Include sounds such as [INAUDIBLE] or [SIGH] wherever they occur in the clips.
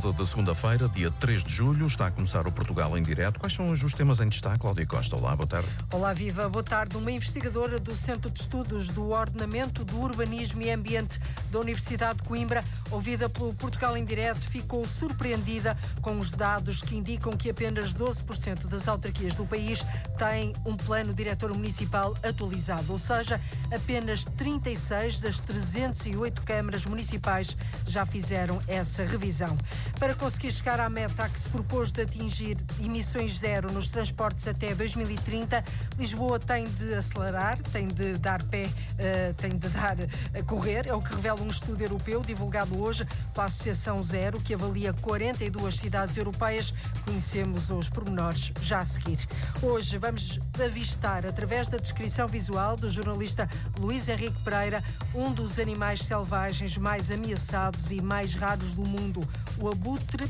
tarde da segunda-feira, dia 3 de julho, está a começar o Portugal em direto. Quais são os temas em destaque, Cláudia Costa? Olá, boa tarde. Olá, Viva, boa tarde. Uma investigadora do Centro de Estudos do Ordenamento, do Urbanismo e Ambiente da Universidade de Coimbra, ouvida pelo Portugal em direto, ficou surpreendida com os dados que indicam que apenas 12% das autarquias do país têm um plano diretor municipal atualizado, ou seja, apenas 36 das 308 câmaras municipais já fizeram essa revisão. Para conseguir chegar à meta que se propôs de atingir emissões zero nos transportes até 2030, Lisboa tem de acelerar, tem de dar pé, uh, tem de dar a correr. É o que revela um estudo europeu divulgado hoje pela Associação Zero, que avalia 42 cidades europeias. Conhecemos os pormenores já a seguir. Hoje vamos avistar, através da descrição visual do jornalista Luís Henrique Pereira, um dos animais selvagens mais ameaçados e mais raros do mundo, o abutre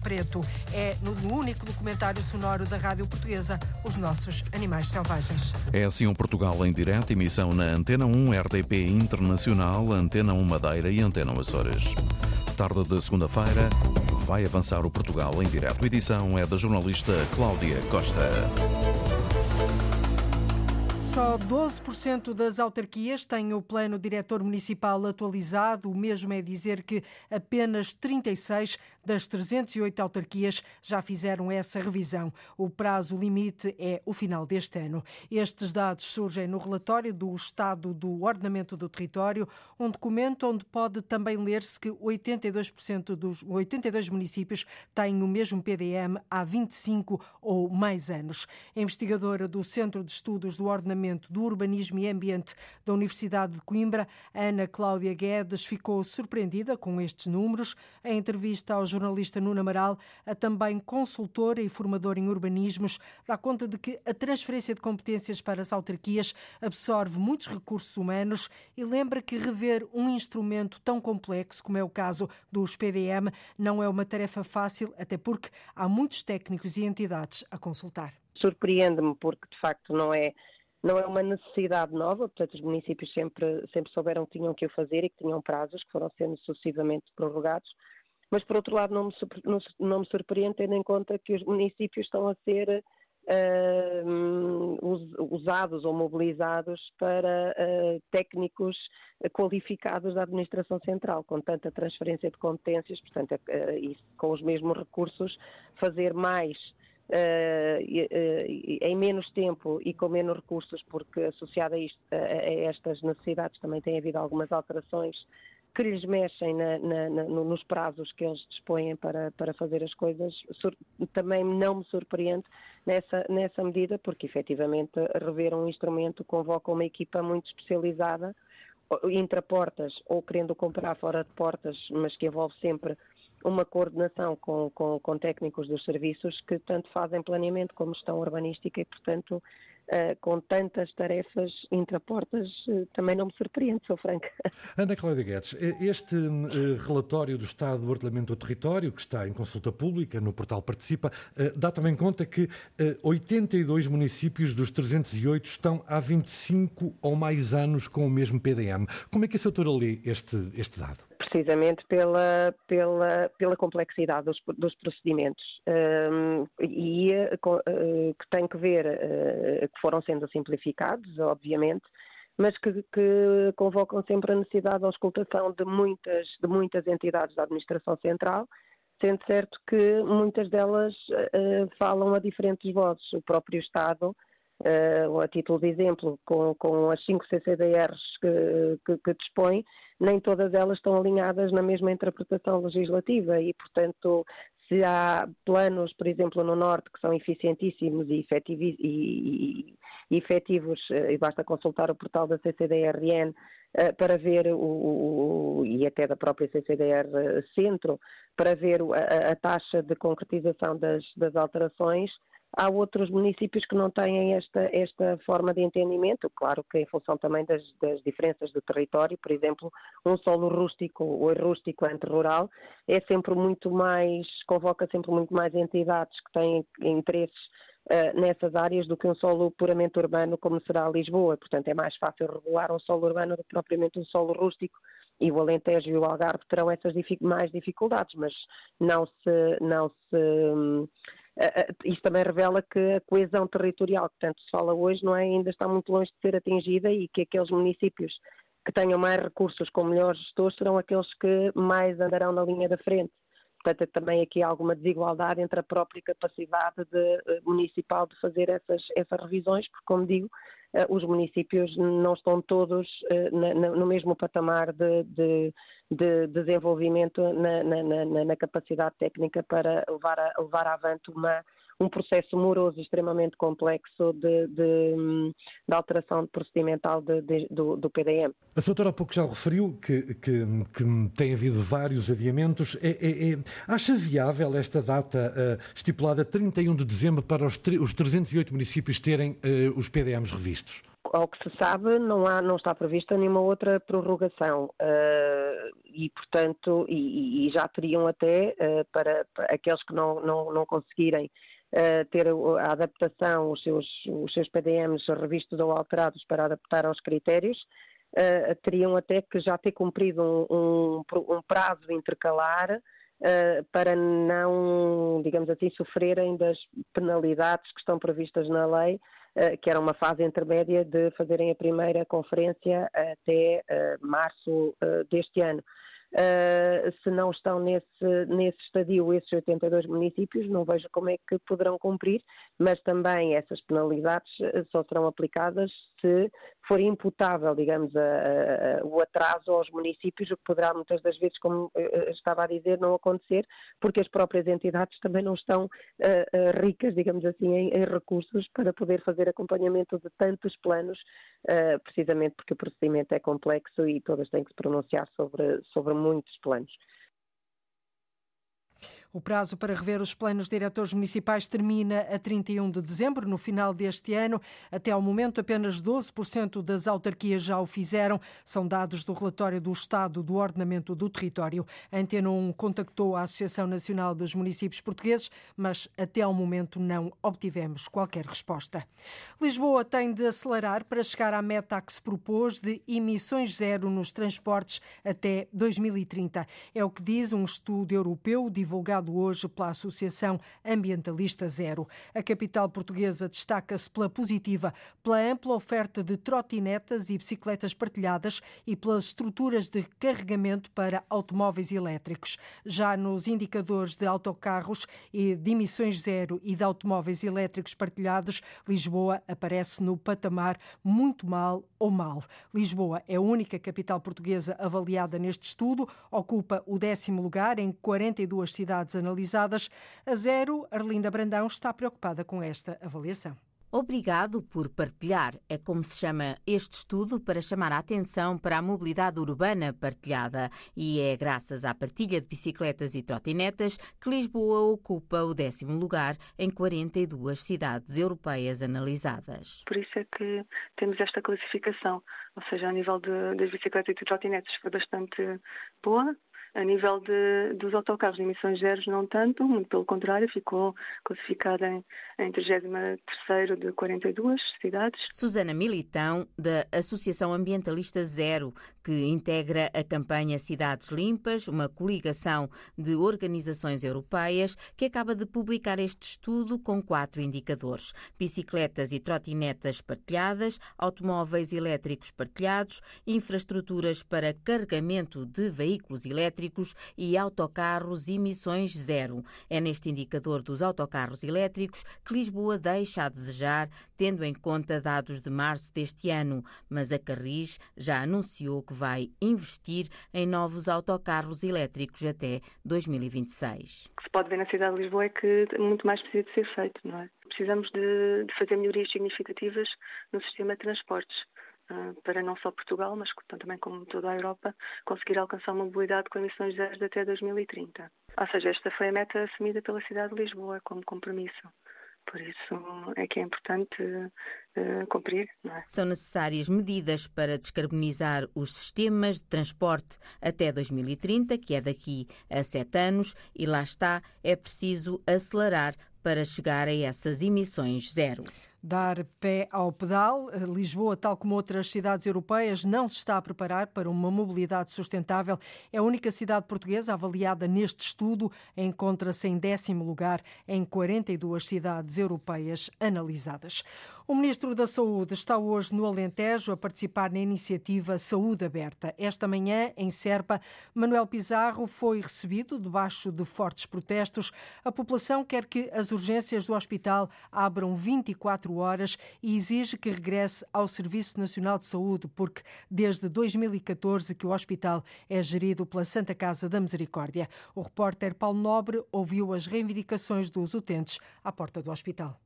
preto. É no único documentário sonoro da Rádio Portuguesa, Os Nossos Animais Selvagens. É assim o Portugal em direto, emissão na Antena 1, RDP Internacional, Antena 1 Madeira e Antena 1 Açores. Tarde de segunda-feira, vai avançar o Portugal em direto. A edição é da jornalista Cláudia Costa. Só 12% das autarquias têm o plano diretor municipal atualizado. O mesmo é dizer que apenas 36 das 308 autarquias já fizeram essa revisão. O prazo limite é o final deste ano. Estes dados surgem no relatório do Estado do Ordenamento do Território, um documento onde pode também ler-se que 82% dos 82 municípios têm o mesmo PDM há 25 ou mais anos. A investigadora do Centro de Estudos do Ordenamento do Urbanismo e Ambiente da Universidade de Coimbra, Ana Cláudia Guedes, ficou surpreendida com estes números. Em entrevista ao jornalista Nuno Amaral, a também consultora e formadora em urbanismos, dá conta de que a transferência de competências para as autarquias absorve muitos recursos humanos e lembra que rever um instrumento tão complexo como é o caso dos PDM não é uma tarefa fácil, até porque há muitos técnicos e entidades a consultar. Surpreende-me porque de facto não é não é uma necessidade nova, portanto, os municípios sempre, sempre souberam que tinham que o fazer e que tinham prazos que foram sendo sucessivamente prorrogados. Mas, por outro lado, não me, não, me surpreende, tendo em conta que os municípios estão a ser uh, usados ou mobilizados para uh, técnicos qualificados da administração central, com tanta transferência de competências, portanto, uh, e com os mesmos recursos, fazer mais em menos tempo e com menos recursos, porque associado a, a, estas necessidades também tem havido algumas alterações que lhes mexem na, na, na, nos prazos que eles dispõem para, para fazer as coisas, Sur, também não me surpreende nessa, nessa medida, porque efetivamente rever um instrumento convoca uma equipa muito especializada, intraportas ou querendo comprar fora de portas, mas que envolve sempre uma coordenação com, com, com, técnicos dos serviços que tanto fazem planeamento como gestão urbanística e, portanto, uh, com tantas tarefas intraportas, uh, também não me surpreende, sou franca. [LAUGHS] Ana Cláudia Guedes, este uh, relatório do Estado do Ordenamento do Território, que está em consulta pública no portal Participa, dá também conta que 82 municípios dos 308 estão há 25 ou mais anos com o mesmo PDM. Como é que a senhora lê este, este dado? Precisamente pela, pela, pela complexidade dos, dos procedimentos um, e uh, que tem que ver, uh, que foram sendo simplificados, obviamente, mas que, que, convocam sempre a necessidade de auscultação de muitas, de muitas entidades da administração central, sendo certo que muitas delas uh, falam a diferentes vozes. O próprio Estado uh, a título de exemplo, com, com as cinco CCDRs que, que, que, dispõe, nem todas elas estão alinhadas na mesma interpretação legislativa e, portanto, se há planos, por exemplo, no Norte, que são eficientíssimos e, efetivos, e, e efetivos, eh, e basta consultar o portal da CCDRN uh, para ver, o, o, e até da própria CCDR Centro, para ver a, a taxa de concretização das, das alterações, Há outros municípios que não têm esta, esta forma de entendimento, claro que em função também das, das diferenças do território, por exemplo, um solo rústico ou rústico entre rural é sempre muito mais, convoca sempre muito mais entidades que têm interesses uh, nessas áreas do que um solo puramente urbano como será Lisboa. Portanto, é mais fácil regular um solo urbano do que propriamente um solo rústico e o Alentejo e o Algarve terão essas mais dificuldades, mas não se, não se isto também revela que a coesão territorial que tanto se fala hoje não é, ainda está muito longe de ser atingida e que aqueles municípios que tenham mais recursos com melhores gestores serão aqueles que mais andarão na linha da frente. Portanto, também aqui há alguma desigualdade entre a própria capacidade de, eh, municipal de fazer essas, essas revisões, porque, como digo, eh, os municípios não estão todos eh, no mesmo patamar de, de, de desenvolvimento na, na, na, capacidade técnica para levar, a, levar avante uma, um processo moroso extremamente complexo de, de, de alteração procedimental de, do, do, PDM. A doutora há pouco já referiu que, que, que tem havido vários adiamentos. É, é, é, acha viável esta data uh, estipulada 31 de dezembro para os, os 308 municípios terem uh, os PDMs revistos? ao que se sabe, não, há, não está prevista nenhuma outra prorrogação uh, e, portanto, e, e, já teriam até, uh, para, para, aqueles que não, não, não conseguirem ter a adaptação, os seus, os seus PDMs revistos ou alterados para adaptar aos critérios, uh, teriam até que já ter cumprido um, um, um prazo intercalar uh, para não, digamos assim, sofrerem das penalidades que estão previstas na lei, que era uma fase intermédia de fazerem a primeira conferência até março deste ano. Uh, se não estão nesse, nesse estadio esses 82 municípios, não vejo como é que poderão cumprir, mas também essas penalidades ah, só serão aplicadas se for imputável, digamos, a, a, o atraso aos municípios, o que poderá muitas das vezes, como uh, estava a dizer, não acontecer, porque as próprias entidades também não estão uh, ricas, digamos assim, em, em, recursos para poder fazer acompanhamento de tantos planos, precisamente porque o procedimento é complexo e todas têm que se pronunciar sobre, sobre muitos planos. O prazo para rever os planos diretores municipais termina a 31 de dezembro. No final deste ano, até ao momento, apenas 12% das autarquias já o fizeram. São dados do relatório do Estado do Ordenamento do Território. A Antena 1 contactou a Associação Nacional dos Municípios Portugueses, mas até ao momento não obtivemos qualquer resposta. Lisboa tem de acelerar para chegar à meta que se propôs de emissões zero nos transportes até 2030. É o que diz um estudo europeu divulgado divulgado hoje pela Associação Ambientalista Zero. A capital portuguesa destaca-se pela positiva, pela ampla oferta de trotinetas e bicicletas partilhadas e pelas estruturas de carregamento para automóveis elétricos. Já nos indicadores de autocarros e de emissões zero e de automóveis elétricos partilhados, Lisboa aparece no patamar muito mal ou mal. Lisboa é a única capital portuguesa avaliada neste estudo, ocupa o décimo lugar em 42 cidades analisadas. A Zero, Arlinda Brandão, está preocupada com esta avaliação. Obrigado por partilhar. É como se chama este estudo para chamar a atenção para a mobilidade urbana partilhada. E é graças à partilha de bicicletas e trotinetas que Lisboa ocupa o décimo lugar em 42 cidades europeias analisadas. Por isso é que temos esta classificação. Ou seja, a nível de, das bicicletas e trotinetas foi bastante boa, a nível de, dos autocarros de emissões zero, não tanto, muito pelo contrário, ficou classificada em, em 33 de 42 cidades. Susana Militão, da Associação Ambientalista Zero, que integra a campanha Cidades Limpas, uma coligação de organizações europeias, que acaba de publicar este estudo com quatro indicadores: bicicletas e trotinetas partilhadas, automóveis elétricos partilhados, infraestruturas para carregamento de veículos elétricos e autocarros emissões zero. É neste indicador dos autocarros elétricos que Lisboa deixa a desejar, tendo em conta dados de março deste ano, mas a Carris já anunciou que vai investir em novos autocarros elétricos até 2026. O que se pode ver na cidade de Lisboa é que muito mais precisa de ser feito, não é? Precisamos de, de fazer melhorias significativas no sistema de transportes. Ah, para não só Portugal, mas também como toda a Europa, conseguir alcançar uma mobilidade com emissões zero até 2030. Ou seja, esta foi a meta assumida pela cidade de Lisboa como compromisso. Por isso é que é importante uh, cumprir. É? São necessárias medidas para descarbonizar os sistemas de transporte até 2030, que é daqui a sete anos, e lá está, é preciso acelerar para chegar a essas emissões zero dar pé ao pedal. Lisboa, tal como outras cidades europeias, não se está a preparar para uma mobilidade sustentável. É a única cidade portuguesa avaliada neste estudo. Encontra-se em décimo lugar em 42 cidades europeias analisadas. O Ministro da Saúde está hoje no Alentejo a participar na iniciativa Saúde Aberta. Esta manhã, em Serpa, Manuel Pizarro foi recebido debaixo de fortes protestos. A população quer que as urgências do hospital abram 24 horas e exige que regresse ao Serviço Nacional de Saúde, porque desde 2014 que o hospital é gerido pela Santa Casa da Misericórdia. O repórter Paulo Nobre ouviu as reivindicações dos utentes à porta do hospital.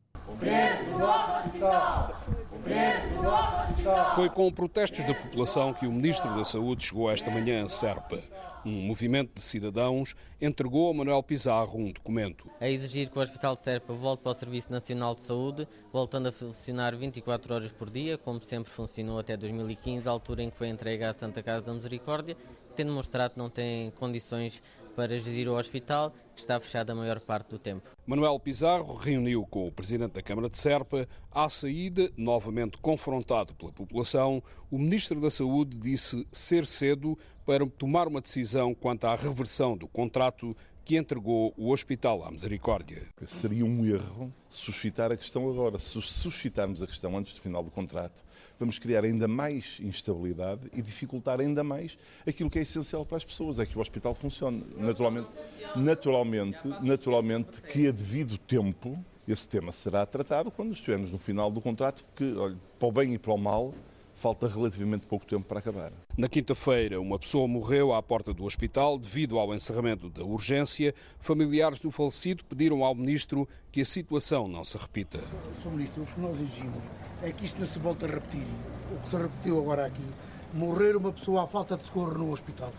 Foi com protestos da população que o Ministro da Saúde chegou esta manhã a Serpa. Um movimento de cidadãos entregou a Manuel Pizarro um documento. A exigir que o Hospital de Serpa volte para o Serviço Nacional de Saúde, voltando a funcionar 24 horas por dia, como sempre funcionou até 2015, a altura em que foi entregue à Santa Casa da Misericórdia, tendo mostrado que não tem condições para gerir o hospital, que está fechado a maior parte do tempo. Manuel Pizarro reuniu com o presidente da Câmara de Serpa. À saída, novamente confrontado pela população, o ministro da Saúde disse ser cedo para tomar uma decisão quanto à reversão do contrato que entregou o hospital à Misericórdia. Seria um erro suscitar a questão agora. Se suscitarmos a questão antes do final do contrato, vamos criar ainda mais instabilidade e dificultar ainda mais aquilo que é essencial para as pessoas, é que o hospital funcione. Naturalmente, naturalmente, naturalmente que a devido tempo esse tema será tratado quando estivermos no final do contrato, que, olha, para o bem e para o mal, falta relativamente pouco tempo para acabar. Na quinta-feira, uma pessoa morreu à porta do hospital devido ao encerramento da urgência. Familiares do falecido pediram ao ministro que a situação não se repita. Sr. Ministro, o que nós exigimos é que isto não se volte a repetir. O que se repetiu agora aqui, morrer uma pessoa à falta de socorro no hospital.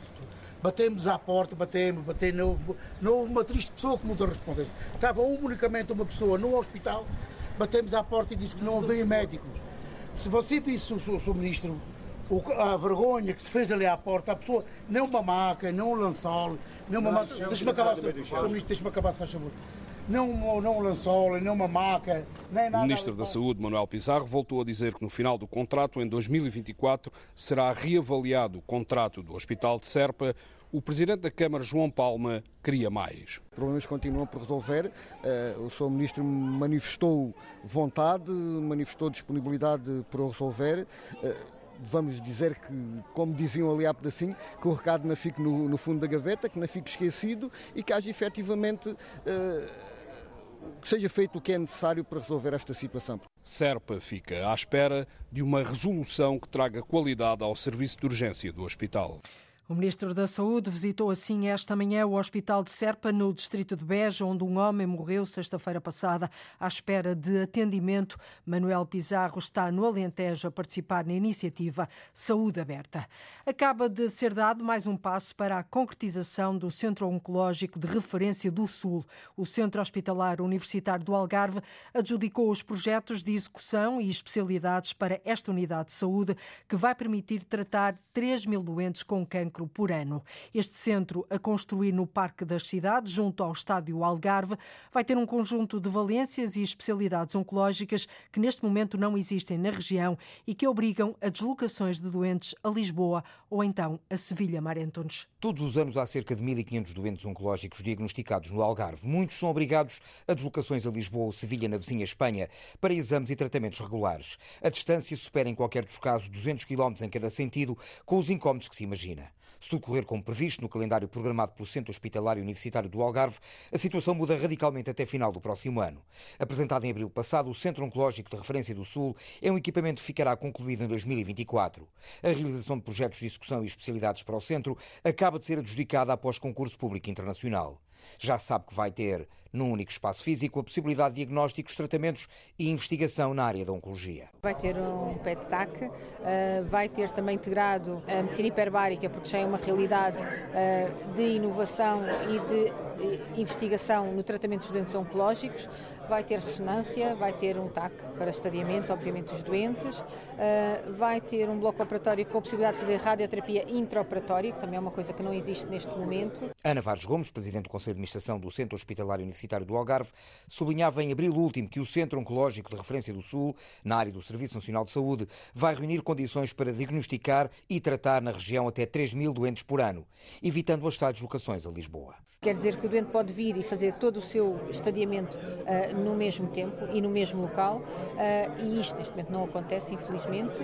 Batemos à porta, batemos, batemos, não houve, não houve uma triste pessoa que nos respondesse. Estava unicamente uma pessoa no hospital, batemos à porta e disse que não havia médicos. Se você visse o seu ministro, a vergonha que se fez ali à porta, a pessoa, nem uma maca, nem um lençol, nem uma maca. Deixa-me acabar, Sr. Ministro, deixa-me acabar, se faz favor. Não, não um lençol, nem uma maca, nem nada. O Ministro da Saúde, Manuel Pizarro, voltou a dizer que no final do contrato, em 2024, será reavaliado o contrato do Hospital de Serpa. O Presidente da Câmara, João Palma, queria mais. Os problemas continuam por resolver. Eh, o Sr. Ministro manifestou vontade, manifestou disponibilidade para resolver eh, vamos dizer que, como diziam ali há pedacinho, que o recado não fique no, no fundo da gaveta, que não fique esquecido e que haja efetivamente. Uh, que seja feito o que é necessário para resolver esta situação. Serpa fica à espera de uma resolução que traga qualidade ao serviço de urgência do hospital. O Ministro da Saúde visitou assim esta manhã o Hospital de Serpa, no distrito de Beja, onde um homem morreu sexta-feira passada à espera de atendimento. Manuel Pizarro está no Alentejo a participar na iniciativa Saúde Aberta. Acaba de ser dado mais um passo para a concretização do Centro Oncológico de Referência do Sul. O Centro Hospitalar Universitário do Algarve adjudicou os projetos de execução e especialidades para esta unidade de saúde, que vai permitir tratar 3 mil doentes com cancro por ano. Este centro, a construir no Parque das Cidades, junto ao Estádio Algarve, vai ter um conjunto de valências e especialidades oncológicas que neste momento não existem na região e que obrigam a deslocações de doentes a Lisboa ou então a Sevilha, Marentones. Todos os anos há cerca de 1.500 doentes oncológicos diagnosticados no Algarve. Muitos são obrigados a deslocações a Lisboa ou Sevilha, na vizinha Espanha, para exames e tratamentos regulares. A distância supera, em qualquer dos casos, 200 km em cada sentido, com os incómodos que se imagina. Se tudo correr como previsto no calendário programado pelo Centro Hospitalar Universitário do Algarve, a situação muda radicalmente até final do próximo ano. Apresentado em abril passado, o Centro Oncológico de Referência do Sul é um equipamento que ficará concluído em 2024. A realização de projetos de execução e especialidades para o centro acaba de ser adjudicada após concurso público internacional. Já sabe que vai ter num único espaço físico, a possibilidade de diagnósticos, tratamentos e investigação na área da oncologia. Vai ter um PET-TAC, eh, vai ter também integrado a medicina hiperbárica, porque já é uma realidade eh, de inovação e de investigação no tratamento dos doentes oncológicos. Vai ter ressonância, vai ter um TAC para estadiamento, obviamente, dos doentes, vai ter um bloco operatório com a possibilidade de fazer radioterapia intraoperatória, que também é uma coisa que não existe neste momento. Ana Vares Gomes, Presidente do Conselho de Administração do Centro Hospitalar Universitário do Algarve, sublinhava em abril último que o Centro Oncológico de Referência do Sul, na área do Serviço Nacional de Saúde, vai reunir condições para diagnosticar e tratar na região até 3 mil doentes por ano, evitando as tais deslocações a Lisboa. Quer dizer que o doente pode vir e fazer todo o seu estadiamento uh, no mesmo tempo e no mesmo local, uh, e isto neste momento não acontece, infelizmente.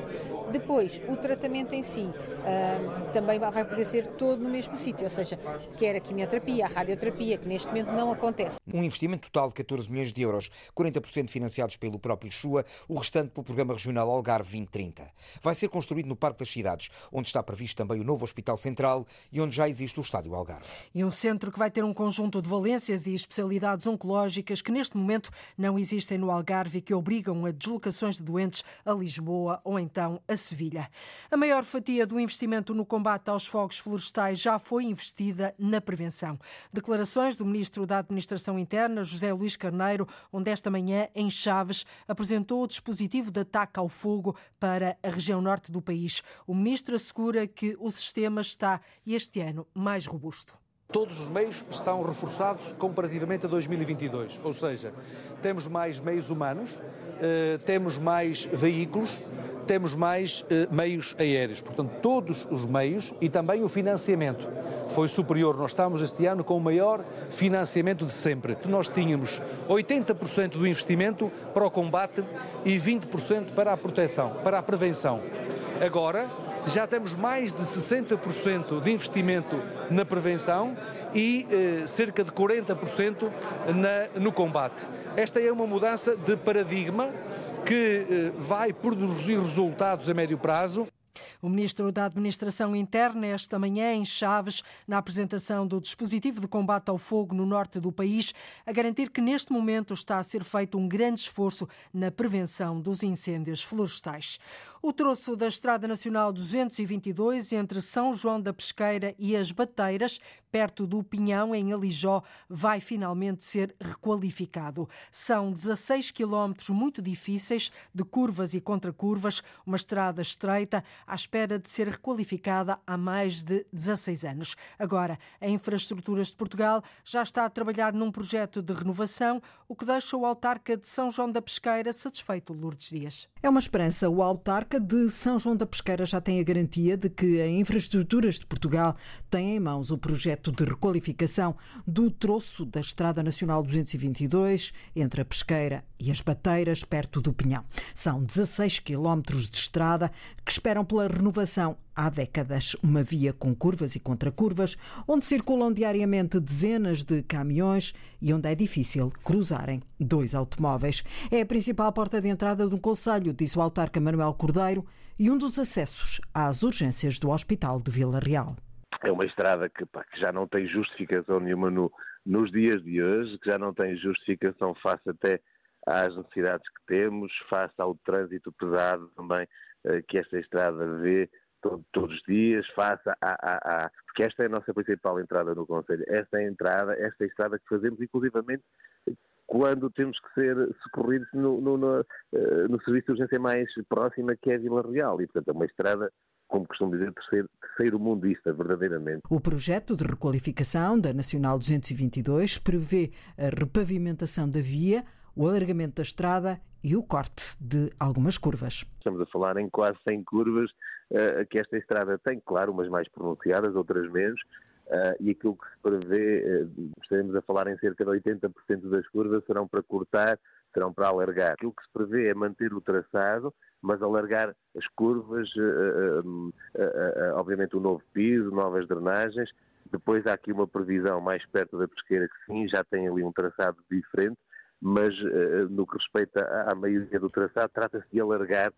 Depois, o tratamento em si uh, também vai poder ser todo no mesmo sítio, ou seja, quer a quimioterapia, a radioterapia, que neste momento não acontece. Um investimento total de 14 milhões de euros, 40% financiados pelo próprio Chua, o restante pelo Programa Regional Algarve 2030. Vai ser construído no Parque das Cidades, onde está previsto também o novo Hospital Central e onde já existe o Estádio Algarve. E um centro que vai ter um conjunto de valências e especialidades oncológicas que neste momento não existem no Algarve e que obrigam a deslocações de doentes a Lisboa ou então a Sevilha. A maior fatia do investimento no combate aos fogos florestais já foi investida na prevenção. Declarações do Ministro da Administração Interna, José Luís Carneiro, onde esta manhã, em Chaves, apresentou o dispositivo de ataque ao fogo para a região norte do país. O Ministro assegura que o sistema está, este ano, mais robusto. Todos os meios estão reforçados comparativamente a 2022, ou seja, temos mais meios humanos, eh, temos mais veículos, temos mais eh, meios aéreos. Portanto, todos os meios e também o financiamento foi superior. Nós estamos este ano com o maior financiamento de sempre. Nós tínhamos 80% do investimento para o combate e 20% para a proteção, para a prevenção. Agora, já temos mais de 60% de investimento na prevenção e eh, cerca de 40% na, no combate. Esta é uma mudança de paradigma que eh, vai produzir resultados a médio prazo. O Ministro da Administração Interna, esta manhã, em Chaves, na apresentação do dispositivo de combate ao fogo no norte do país, a garantir que neste momento está a ser feito um grande esforço na prevenção dos incêndios florestais. O troço da Estrada Nacional 222 entre São João da Pesqueira e as Bateiras, perto do Pinhão, em Alijó, vai finalmente ser requalificado. São 16 quilómetros muito difíceis, de curvas e contracurvas, uma estrada estreita, à espera de ser requalificada há mais de 16 anos. Agora, a Infraestruturas de Portugal já está a trabalhar num projeto de renovação, o que deixa o autarca de São João da Pesqueira satisfeito, Lourdes Dias. É uma esperança. O autarca de São João da Pesqueira já tem a garantia de que a Infraestruturas de Portugal tem em mãos o projeto de requalificação do troço da Estrada Nacional 222 entre a Pesqueira e as Bateiras, perto do Pinhão. São 16 quilómetros de estrada que esperam pela renovação há décadas. Uma via com curvas e contracurvas, onde circulam diariamente dezenas de caminhões e onde é difícil cruzarem dois automóveis. É a principal porta de entrada do Conselho, disse o autarca Manuel Cordeiro, e um dos acessos às urgências do Hospital de Vila Real. É uma estrada que, pá, que já não tem justificação nenhuma no, nos dias de hoje, que já não tem justificação face até às necessidades que temos, face ao trânsito pesado também que esta estrada vê todo, todos os dias, face a, a, a, Porque esta é a nossa principal entrada no Conselho. Esta é a entrada, esta é a estrada que fazemos, inclusivamente quando temos que ser socorridos no, no, no, eh, no serviço de urgência mais próxima, que é a Vila Real. E, portanto, é uma estrada como costumo dizer, terceiro mundista, verdadeiramente. O projeto de requalificação da Nacional 222 prevê a repavimentação da via, o alargamento da estrada e o corte de algumas curvas. Estamos a falar em quase 100 curvas uh, que esta estrada tem, claro, umas mais pronunciadas, outras menos, uh, e aquilo que se prevê, uh, estaremos a falar em cerca de 80% das curvas serão para cortar, serão para alargar. Aquilo que se prevê é manter o traçado, mas alargar as curvas, obviamente o um novo piso, novas drenagens. Depois há aqui uma previsão mais perto da pesqueira que sim, já tem ali um traçado diferente, mas no que respeita à maioria do traçado, trata-se de alargar,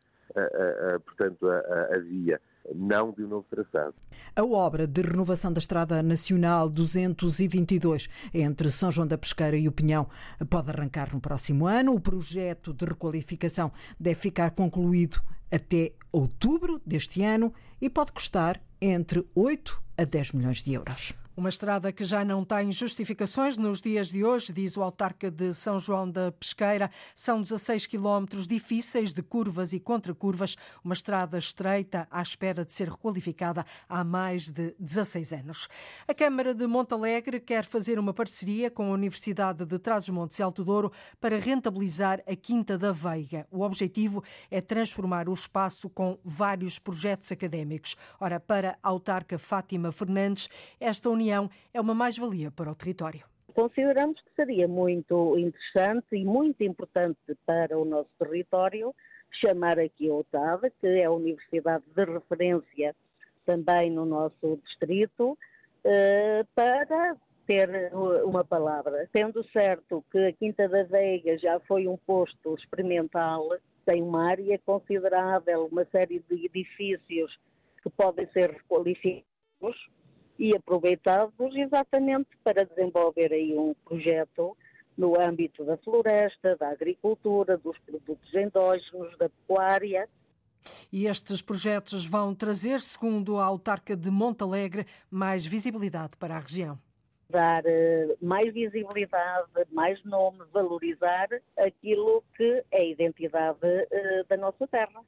portanto, a, a via não de um novo traçado. A obra de renovação da Estrada Nacional 222 entre São João da Pesqueira e o Pinhão pode arrancar no próximo ano. O projeto de requalificação deve ficar concluído até outubro deste ano e pode custar entre 8 a 10 milhões de euros. Uma estrada que já não tem justificações nos dias de hoje, diz o autarca de São João da Pesqueira. São 16 quilómetros difíceis de curvas e contracurvas, uma estrada estreita à espera de ser requalificada há mais de 16 anos. A Câmara de Montalegre quer fazer uma parceria com a Universidade de Trás-os-Montes e Alto Douro para rentabilizar a Quinta da Veiga. O objetivo é transformar o espaço com vários projetos académicos. Ora, para a autarca Fátima Fernandes, esta união União é uma mais-valia para o território. Consideramos que seria muito interessante e muito importante para o nosso território chamar aqui a OTAD, que é a universidade de referência também no nosso distrito, eh, para ter uma palavra. Sendo certo que a Quinta da Veiga já foi um posto experimental, tem uma área considerável, uma série de edifícios que podem ser requalificados, e aproveitados exatamente para desenvolver aí um projeto no âmbito da floresta, da agricultura, dos produtos endógenos, da pecuária. E estes projetos vão trazer, segundo a autarca de Montalegre, mais visibilidade para a região dar eh, mais visibilidade, mais nome, valorizar aquilo que é a identidade eh, da nossa terra.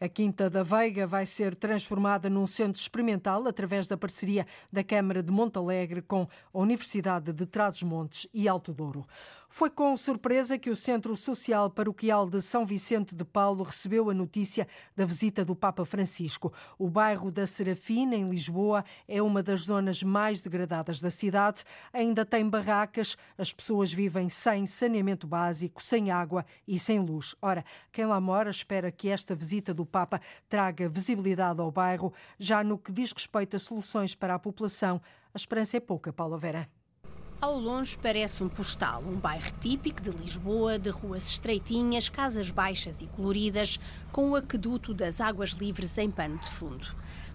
A Quinta da Veiga vai ser transformada num centro experimental através da parceria da Câmara de Montalegre com a Universidade de Trás-os-Montes e Alto Douro. Foi com surpresa que o Centro Social Paroquial de São Vicente de Paulo recebeu a notícia da visita do Papa Francisco. O bairro da Serafina, em Lisboa, é uma das zonas mais degradadas da cidade. Ainda tem barracas, as pessoas vivem sem saneamento básico, sem água e sem luz. Ora, quem lá mora espera que esta visita do Papa traga visibilidade ao bairro. Já no que diz respeito a soluções para a população, a esperança é pouca, Paula Vera. Ao longe parece um postal, um bairro típico de Lisboa, de ruas estreitinhas, casas baixas e coloridas, com o aqueduto das águas livres em pano de fundo.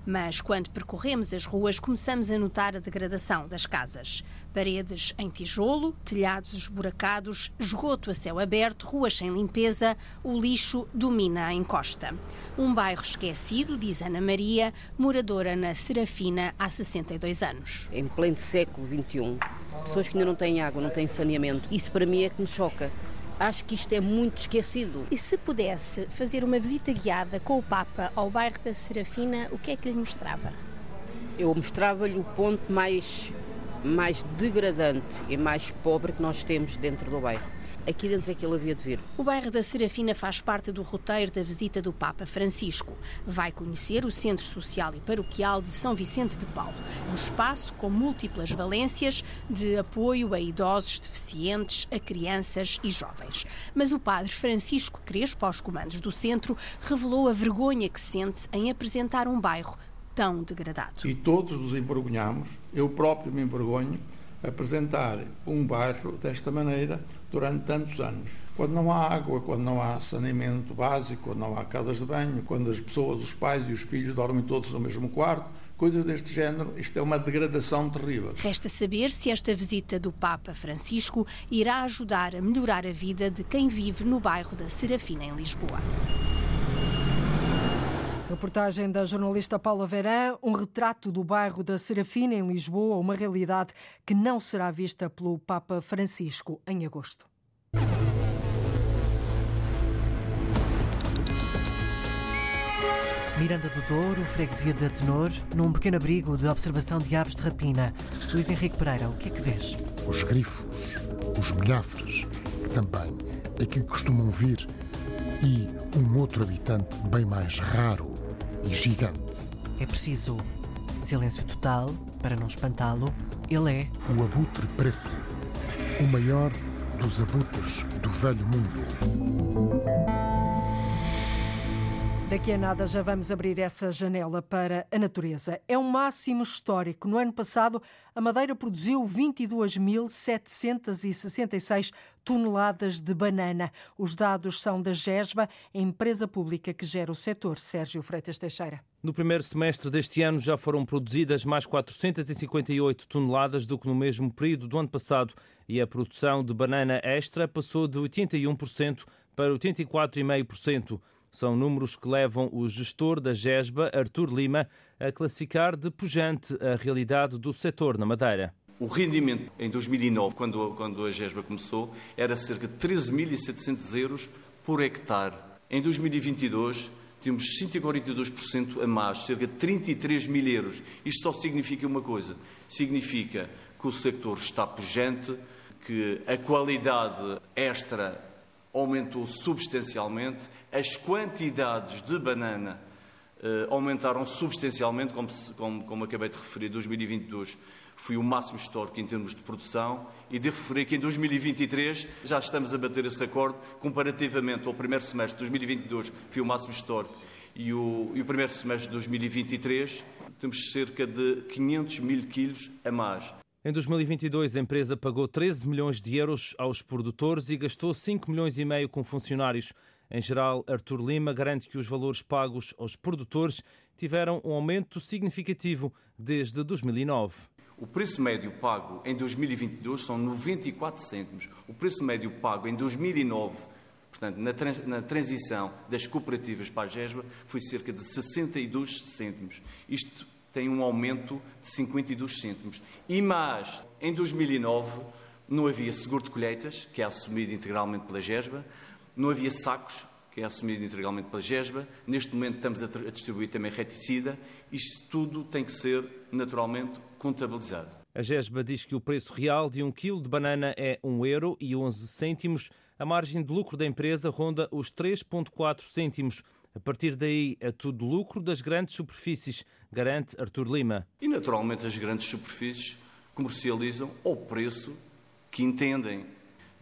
Mas quando percorremos as ruas, começamos a notar a degradação das casas. Paredes em tijolo, telhados esburacados, esgoto a céu aberto, ruas sem limpeza, o lixo domina a encosta. Um bairro esquecido, diz Ana Maria, moradora na Serafina há 62 anos. Em pleno século XXI, pessoas que ainda não têm água, não têm saneamento, isso para mim é que me choca acho que isto é muito esquecido. E se pudesse fazer uma visita guiada com o Papa ao bairro da Serafina, o que é que lhe mostrava? Eu mostrava-lhe o ponto mais, mais degradante e mais pobre que nós temos dentro do bairro aqui dentro é que ele havia de vir. O bairro da Serafina faz parte do roteiro da visita do Papa Francisco. Vai conhecer o Centro Social e Paroquial de São Vicente de Paulo, um espaço com múltiplas valências de apoio a idosos deficientes, a crianças e jovens. Mas o padre Francisco Crespo, aos comandos do centro, revelou a vergonha que sente em apresentar um bairro tão degradado. E todos nos envergonhamos, eu próprio me envergonho, apresentar um bairro desta maneira durante tantos anos. Quando não há água, quando não há saneamento básico, quando não há casas de banho, quando as pessoas, os pais e os filhos dormem todos no mesmo quarto, coisas deste género, isto é uma degradação terrível. Resta saber se esta visita do Papa Francisco irá ajudar a melhorar a vida de quem vive no bairro da Serafina, em Lisboa. Reportagem da jornalista Paula Verã, um retrato do bairro da Serafina, em Lisboa, uma realidade que não será vista pelo Papa Francisco em agosto. Miranda do Douro, freguesia de Atenor, num pequeno abrigo de observação de aves de rapina. Luís Henrique Pereira, o que é que vês? Os grifos, os milhafres, que também aqui costumam vir, e um outro habitante bem mais raro e gigante. É preciso silêncio total para não espantá-lo. Ele é o abutre preto, o maior dos abutres do velho mundo. Daqui a nada já vamos abrir essa janela para a natureza. É um máximo histórico. No ano passado, a Madeira produziu 22.766 toneladas de banana. Os dados são da GESBA, empresa pública que gera o setor. Sérgio Freitas Teixeira. No primeiro semestre deste ano já foram produzidas mais 458 toneladas do que no mesmo período do ano passado e a produção de banana extra passou de 81% para 84,5%. São números que levam o gestor da GESBA, Artur Lima, a classificar de pujante a realidade do setor na Madeira. O rendimento em 2009, quando, quando a GESBA começou, era cerca de 13.700 euros por hectare. Em 2022, temos 142% a mais, cerca de 33 mil euros. Isto só significa uma coisa: significa que o sector está pujante, que a qualidade extra aumentou substancialmente, as quantidades de banana eh, aumentaram substancialmente, como, como, como acabei de referir, 2022 foi o máximo histórico em termos de produção e de referir que em 2023 já estamos a bater esse recorde comparativamente ao primeiro semestre de 2022 foi o máximo histórico e o, e o primeiro semestre de 2023 temos cerca de 500 mil quilos a mais. Em 2022, a empresa pagou 13 milhões de euros aos produtores e gastou 5 milhões e meio com funcionários. Em geral, Artur Lima garante que os valores pagos aos produtores tiveram um aumento significativo desde 2009. O preço médio pago em 2022 são 94 cêntimos. O preço médio pago em 2009, portanto, na, trans, na transição das cooperativas para a GESBA, foi cerca de 62 cêntimos. Isto tem um aumento de 52 cêntimos. E mais, em 2009 não havia seguro de colheitas, que é assumido integralmente pela GESBA, não havia sacos, que é assumido integralmente pela GESBA. Neste momento estamos a, distribuir também reticida. Isto tudo tem que ser, naturalmente, contabilizado. A GESBA diz que o preço real de um quilo de banana é 1 euro e 11 cêntimos. A margem de lucro da empresa ronda os 3,4 cêntimos. A partir daí, é tudo lucro das grandes superfícies, garante Artur Lima. E, naturalmente, as grandes superfícies comercializam ao preço que entendem.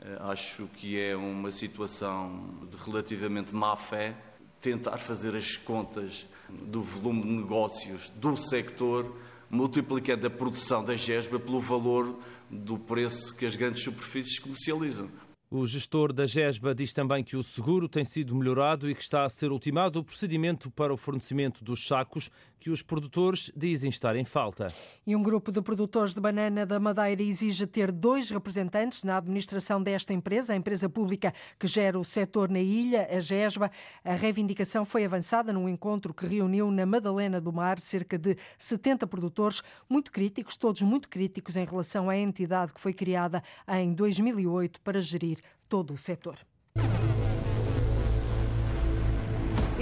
Eh, acho que é uma situação de relativamente má fé tentar fazer as contas do volume de negócios do sector, multiplicando a produção da GESBA pelo valor do preço que as grandes superfícies comercializam. O gestor da GESBA diz também que o seguro tem sido melhorado e que está a ser ultimado o procedimento para o fornecimento dos sacos que os produtores dizem estar em falta. E um grupo de produtores de banana da Madeira exige ter dois representantes na administração desta empresa, a empresa pública que gera o setor na ilha, a GESBA. A reivindicação foi avançada num encontro que reuniu na Madalena do Mar cerca de 70 produtores, muito críticos, todos muito críticos em relação à entidade que foi criada em 2008 para gerir todo o setor.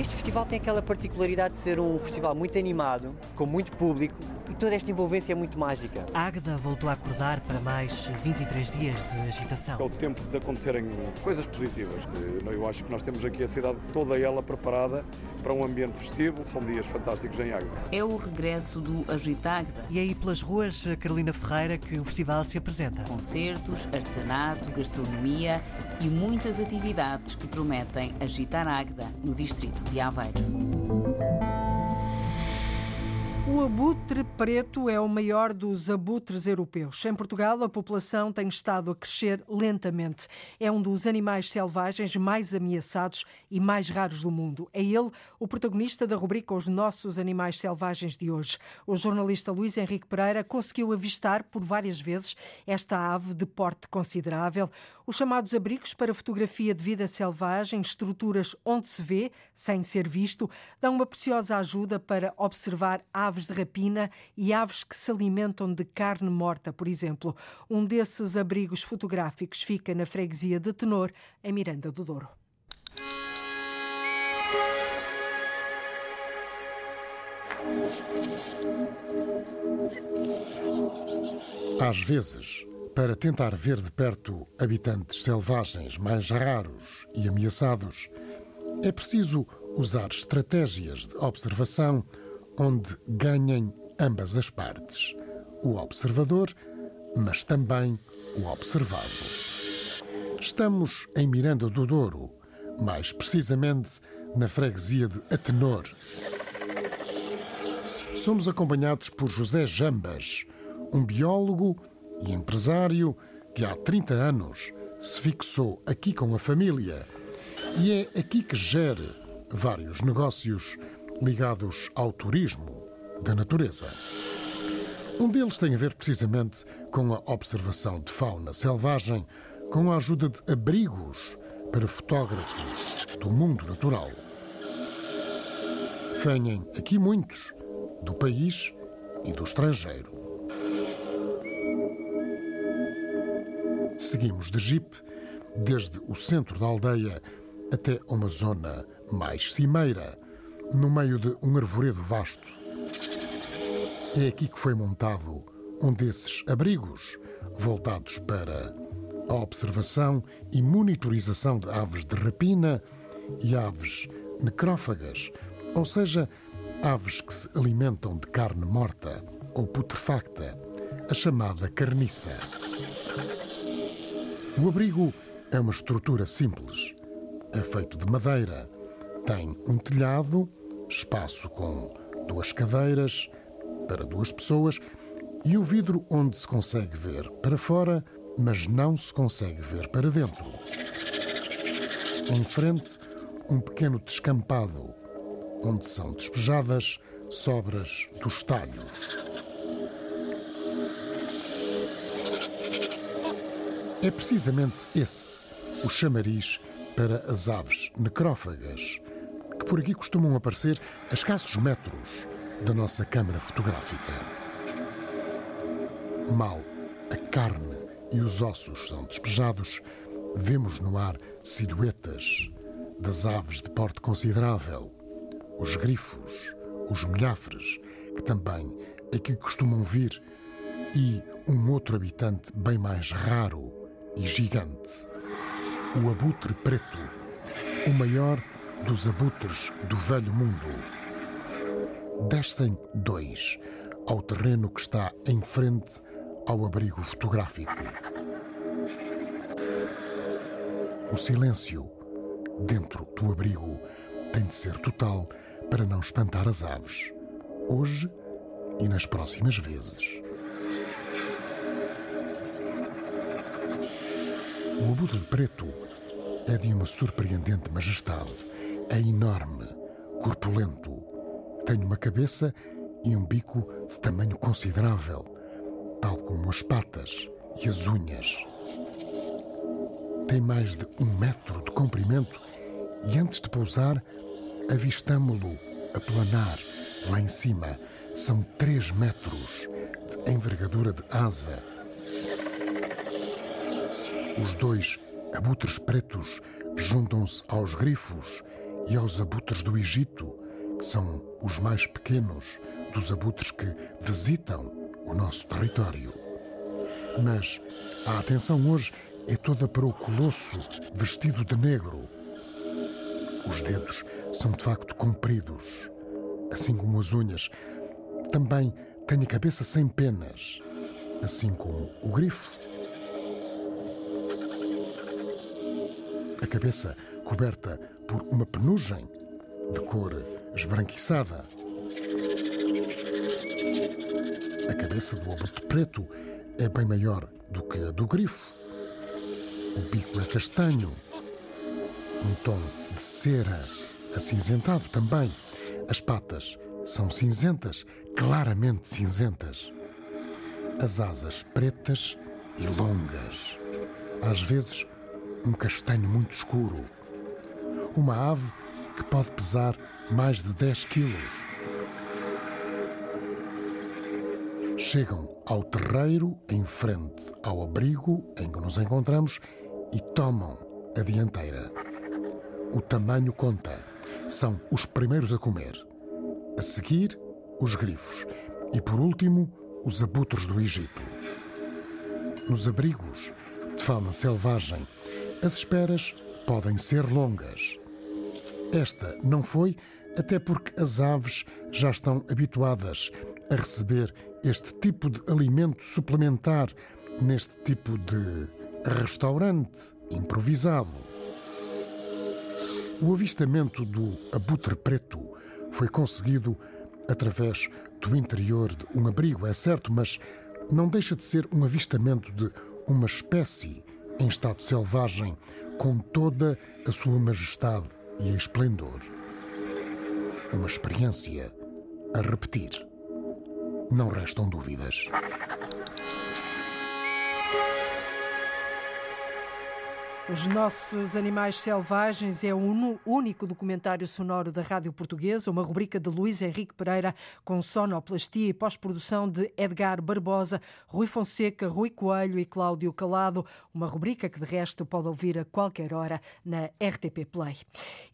Este festival tem aquela particularidade de ser um festival muito animado, com muito público e toda esta envolvência é muito mágica. Águeda voltou a acordar para mais 23 dias de agitação. É o tempo de acontecerem coisas positivas. Eu acho que nós temos aqui a cidade toda ela preparada para um ambiente festivo. São dias fantásticos em Águeda. É o regresso do Agitagda. E aí pelas ruas, Carolina Ferreira, que o festival se apresenta. Concertos, artesanato, gastronomia e muitas atividades que prometem agitar Águeda no distrito de Aveiro. O abutre preto é o maior dos abutres europeus. Em Portugal, a população tem estado a crescer lentamente. É um dos animais selvagens mais ameaçados e mais raros do mundo. É ele o protagonista da rubrica Os Nossos Animais Selvagens de hoje. O jornalista Luís Henrique Pereira conseguiu avistar por várias vezes esta ave de porte considerável. Os chamados abrigos para fotografia de vida selvagem, estruturas onde se vê, sem ser visto, dão uma preciosa ajuda para observar aves de rapina e aves que se alimentam de carne morta, por exemplo. Um desses abrigos fotográficos fica na freguesia de Tenor, em Miranda do Douro. Às vezes, para tentar ver de perto habitantes selvagens mais raros e ameaçados, é preciso usar estratégias de observação onde ganhem ambas as partes, o observador, mas também o observado. Estamos em Miranda do Douro, mais precisamente na freguesia de Atenor. Somos acompanhados por José Jambas, um biólogo e empresário que há 30 anos se fixou aqui com a família e é aqui que gera vários negócios ligados ao turismo da natureza. Um deles tem a ver precisamente com a observação de fauna selvagem com a ajuda de abrigos para fotógrafos do mundo natural. Venham aqui muitos, do país e do estrangeiro. Seguimos de jipe, desde o centro da aldeia até uma zona mais cimeira, no meio de um arvoredo vasto. É aqui que foi montado um desses abrigos voltados para a observação e monitorização de aves de rapina e aves necrófagas, ou seja, aves que se alimentam de carne morta ou putrefacta, a chamada carniça. O abrigo é uma estrutura simples. É feito de madeira. Tem um telhado, espaço com duas cadeiras para duas pessoas e o vidro onde se consegue ver para fora, mas não se consegue ver para dentro. Em frente, um pequeno descampado onde são despejadas sobras dos talhos. É precisamente esse o chamariz para as aves necrófagas, que por aqui costumam aparecer a escassos metros da nossa câmara fotográfica. Mal a carne e os ossos são despejados, vemos no ar silhuetas das aves de porte considerável, os grifos, os milhafres, que também aqui costumam vir, e um outro habitante bem mais raro e gigante, o abutre preto, o maior dos abutres do velho mundo. Descem dois ao terreno que está em frente ao abrigo fotográfico. O silêncio dentro do abrigo tem de ser total para não espantar as aves, hoje e nas próximas vezes. O abutre preto é de uma surpreendente majestade. É enorme, corpulento. Tem uma cabeça e um bico de tamanho considerável, tal como as patas e as unhas. Tem mais de um metro de comprimento e antes de pousar, avistamo-lo a planar lá em cima. São três metros de envergadura de asa. Os dois abutres pretos juntam-se aos grifos e aos abutres do Egito, que são os mais pequenos dos abutres que visitam o nosso território. Mas a atenção hoje é toda para o colosso vestido de negro. Os dedos são de facto compridos, assim como as unhas. Também tem a cabeça sem penas, assim como o grifo. Cabeça coberta por uma penugem de cor esbranquiçada. A cabeça do abutre preto é bem maior do que a do grifo. O bico é castanho, um tom de cera acinzentado também. As patas são cinzentas, claramente cinzentas. As asas pretas e longas. Às vezes, um castanho muito escuro. Uma ave que pode pesar mais de 10 quilos. Chegam ao terreiro em frente ao abrigo em que nos encontramos e tomam a dianteira. O tamanho conta. São os primeiros a comer. A seguir, os grifos. E por último, os abutres do Egito. Nos abrigos de fauna selvagem, as esperas podem ser longas. Esta não foi, até porque as aves já estão habituadas a receber este tipo de alimento suplementar neste tipo de restaurante improvisado. O avistamento do abutre preto foi conseguido através do interior de um abrigo, é certo, mas não deixa de ser um avistamento de uma espécie em estado selvagem, com toda a sua majestade e esplendor. Uma experiência a repetir. Não restam dúvidas. Os Nossos Animais Selvagens é o único documentário sonoro da Rádio Portuguesa, uma rubrica de Luís Henrique Pereira com sonoplastia e pós-produção de Edgar Barbosa, Rui Fonseca, Rui Coelho e Cláudio Calado, uma rubrica que de resto pode ouvir a qualquer hora na RTP Play.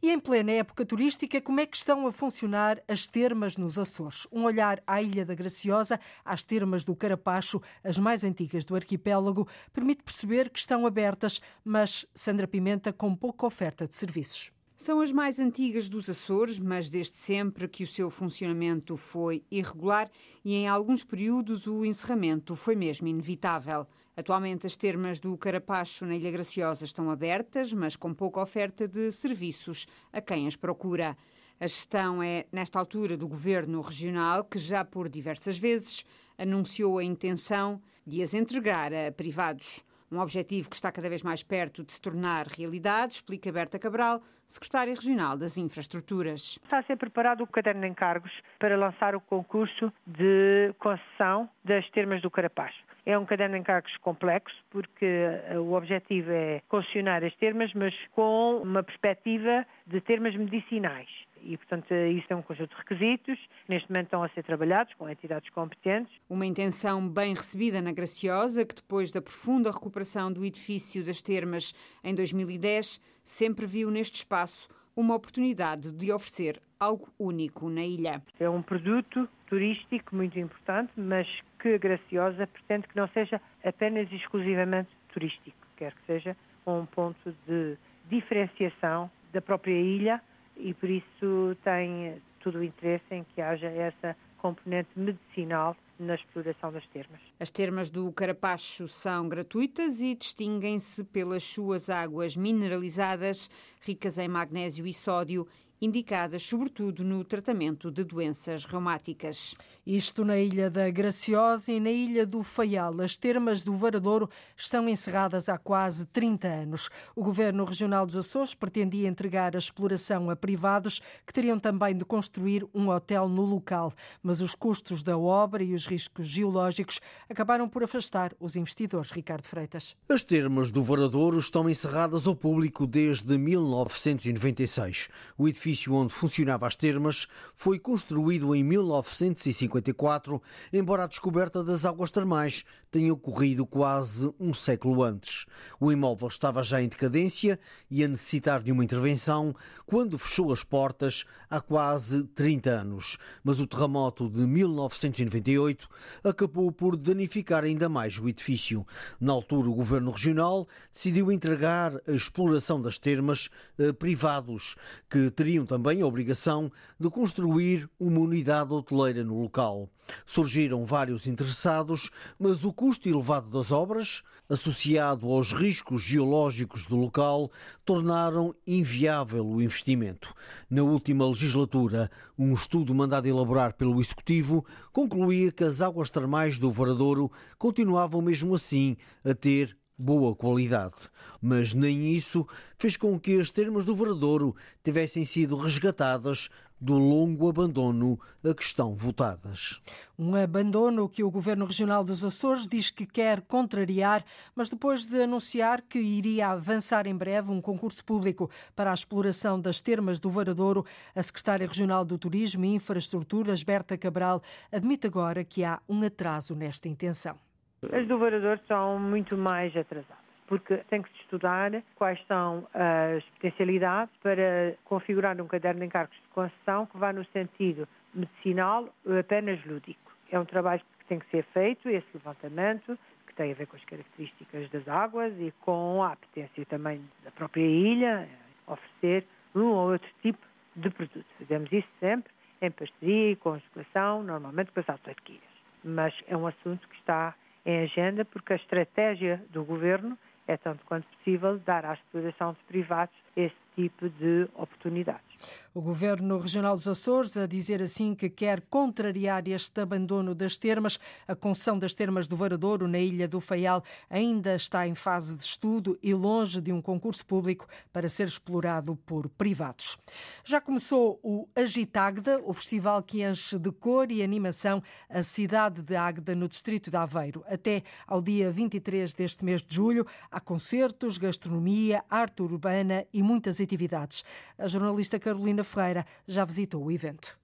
E em plena época turística, como é que estão a funcionar as termas nos Açores? Um olhar à Ilha da Graciosa, às termas do Carapacho, as mais antigas do arquipélago, permite perceber que estão abertas, mas Sandra Pimenta, com pouca oferta de serviços. São as mais antigas dos Açores, mas desde sempre que o seu funcionamento foi irregular e em alguns períodos o encerramento foi mesmo inevitável. Atualmente as termas do Carapacho na Ilha Graciosa estão abertas, mas com pouca oferta de serviços a quem as procura. A gestão é, nesta altura, do Governo Regional, que já por diversas vezes anunciou a intenção de as entregar a privados. Um objetivo que está cada vez mais perto de se tornar realidade, explica Berta Cabral, secretária regional das Infraestruturas. Está a ser preparado o caderno de encargos para lançar o concurso de concessão das termas do Carapacho. É um caderno de encargos complexo, porque eh, o objetivo é concessionar as termas, mas com uma perspectiva de termas medicinais e, portanto, isso é um conjunto de requisitos. Neste momento estão a ser trabalhados com entidades competentes. Uma intenção bem recebida na Graciosa, que depois da profunda recuperação do edifício das termas em 2010, sempre viu neste espaço uma oportunidade de oferecer algo único na ilha. É um produto turístico muito importante, mas que a Graciosa pretende que não seja apenas exclusivamente turístico, quer que seja um ponto de diferenciação da própria ilha e por isso tem todo o interesse em que haja essa componente medicinal na exploração das termas. As termas do Carapacho são gratuitas e distinguem-se pelas suas águas mineralizadas, ricas em magnésio e sódio indicadas sobretudo no tratamento de doenças reumáticas. Isto na Ilha da Graciosa e na Ilha do Faial. As termas do Varadouro estão encerradas há quase 30 anos. O Governo Regional dos Açores pretendia entregar a exploração a privados que teriam também de construir um hotel no local, mas os custos da obra e os riscos geológicos acabaram por afastar os investidores. Ricardo Freitas. As termas do Varadouro estão encerradas ao público desde 1996. O edifício edifício onde funcionava as termas foi construído em 1954, embora a descoberta das águas termais tenha ocorrido quase um século antes. O imóvel estava já em decadência e a necessitar de uma intervenção quando fechou as portas há quase 30 anos. Mas o terremoto de 1998 acabou por danificar ainda mais o edifício. Na altura, o governo regional decidiu entregar a exploração das termas a privados, que teriam teriam também a obrigação de construir uma unidade hoteleira no local. Surgiram vários interessados, mas o custo elevado das obras, associado aos riscos geológicos do local, tornaram inviável o investimento. Na última legislatura, um estudo mandado elaborar pelo Executivo concluía que as águas termais do Varadouro continuavam mesmo assim a ter boa qualidade, mas nem isso fez com que as termas do Varadouro tivessem sido resgatadas do longo abandono a que estão votadas. Um abandono que o Governo Regional dos Açores diz que quer contrariar, mas depois de anunciar que iria avançar em breve um concurso público para a exploração das termas do Varadouro, a Secretária Regional do Turismo e Infraestruturas, Berta Cabral, admite agora que há um atraso nesta intenção. As do Varador são muito mais atrasadas porque tem que se estudar quais são as potencialidades para configurar um caderno de encargos de concessão que vá no sentido medicinal apenas lúdico. É um trabalho que tem que ser feito, esse levantamento, que tem a ver com as características das águas e com a apetência também da própria ilha, oferecer um ou outro tipo de produto. Fazemos isso sempre em parceria e conjugação, normalmente com as autarquias. Mas é um assunto que está em agenda, porque a estratégia do governo é, tanto quanto possível, dar à exploração de privados esse tipo de oportunidades. O Governo Regional dos Açores a dizer assim que quer contrariar este abandono das termas. A concessão das termas do Varadouro, na Ilha do Faial, ainda está em fase de estudo e longe de um concurso público para ser explorado por privados. Já começou o Agitagda, o festival que enche de cor e animação a cidade de Águeda, no distrito de Aveiro. Até ao dia 23 deste mês de julho, há concertos, gastronomia, arte urbana e muitas atividades. A jornalista Carolina Ferreira já visitou o evento.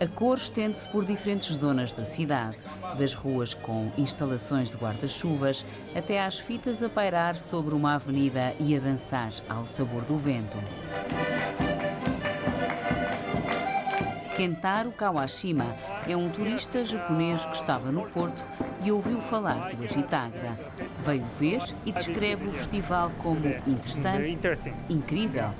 A cor estende-se por diferentes zonas da cidade, das ruas com instalações de guarda-chuvas até às fitas a pairar sobre uma avenida e a dançar ao sabor do vento. Kentaro Kawashima é um turista japonês que estava no Porto e ouviu falar do Agitagda. Veio ver e descreve o festival como interessante, incrível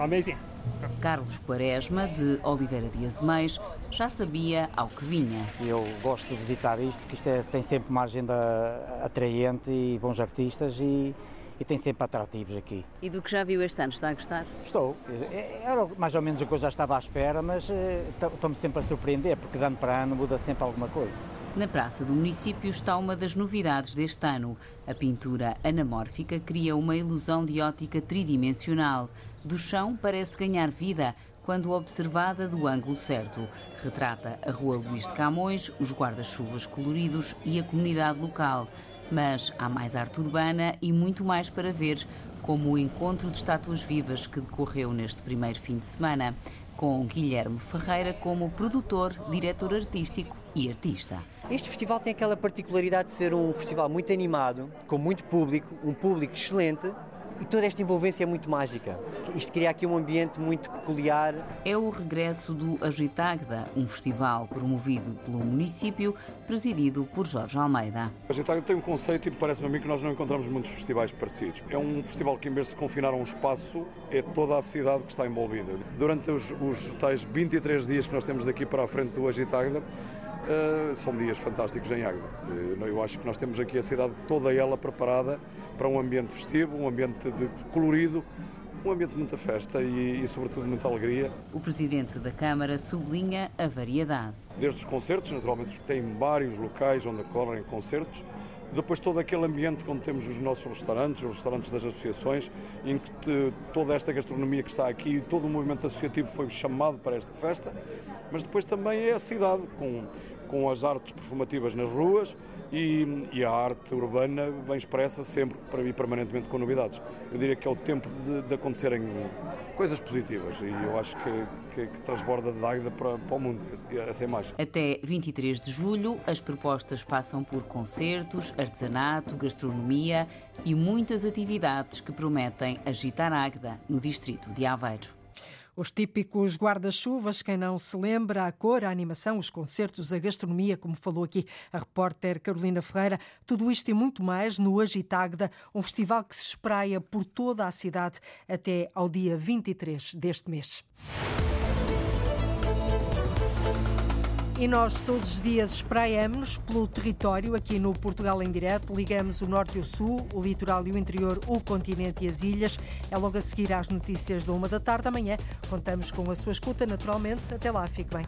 Carlos Quaresma, de Oliveira de Azeméis, já sabia ao que vinha. Eu gosto de visitar isto, porque isto é, tem sempre uma agenda atraente e bons artistas e, e tem sempre atrativos aqui. E do que já viu este ano, está a gostar? Estou. Era mais ou menos o que eu já estava à espera, mas eh, estou-me sempre a surpreender, porque de ano para ano muda sempre alguma coisa. Na praça do município está uma das novidades deste ano. A pintura anamórfica cria uma ilusão de ótica tridimensional. Do chão parece ganhar vida quando observada do ângulo certo. Retrata a Rua Luís de Camões, os guarda-chuvas coloridos e a comunidade local. Mas há mais arte urbana e muito mais para ver, como o encontro de estátuas vivas que decorreu neste primeiro fim de semana, com Guilherme Ferreira como produtor, diretor artístico e artista. Este festival tem aquela particularidade de ser um festival muito animado, com muito público, um público excelente e toda esta envolvência é muito mágica. Isto cria aqui um ambiente muito peculiar. É o regresso do Agitagda, um festival promovido pelo município, presidido por Jorge Almeida. A Agitagda tem um conceito e parece-me a mim que nós não encontramos muitos festivais parecidos. É um festival que, em vez de se confinar a um espaço, é toda a cidade que está envolvida. Durante os, os tais 23 dias que nós temos daqui para a frente do Agitagda, Uh, são dias fantásticos em Águeda. Uh, eu acho que nós temos aqui a cidade toda ela preparada para um ambiente festivo, um ambiente de colorido, um ambiente de muita festa e, e, sobretudo, muita alegria. O Presidente da Câmara sublinha a variedade. Desde os concertos, naturalmente, tem vários locais onde ocorrem concertos, depois todo aquele ambiente onde temos os nossos restaurantes, os restaurantes das associações, em que toda esta gastronomia que está aqui, todo o movimento associativo foi chamado para esta festa, mas depois também é a cidade, com com as artes performativas nas ruas e, e, a arte urbana bem expressa sempre e permanentemente com novidades. Eu diria que é o tempo de, de acontecerem coisas positivas e eu acho que, que, que transborda de Águeda para, para o mundo essa imagem. Até 23 de julho, as propostas passam por concertos, artesanato, gastronomia e muitas atividades que prometem agitar Águeda no distrito de Aveiro. Os típicos guarda-chuvas, quem não se lembra, a cor, a animação, os concertos, a gastronomia, como falou aqui a repórter Carolina Ferreira, tudo isto e muito mais no Agitagda, um festival que se espraia por toda a cidade até ao dia 23 deste mês. E nós todos os dias espraiamos pelo território aqui no Portugal em Direto. Ligamos o norte e o sul, o litoral e o interior, o continente e as ilhas. É logo a seguir às notícias da uma da tarde. Amanhã contamos com a sua escuta, naturalmente. Até lá, fique bem.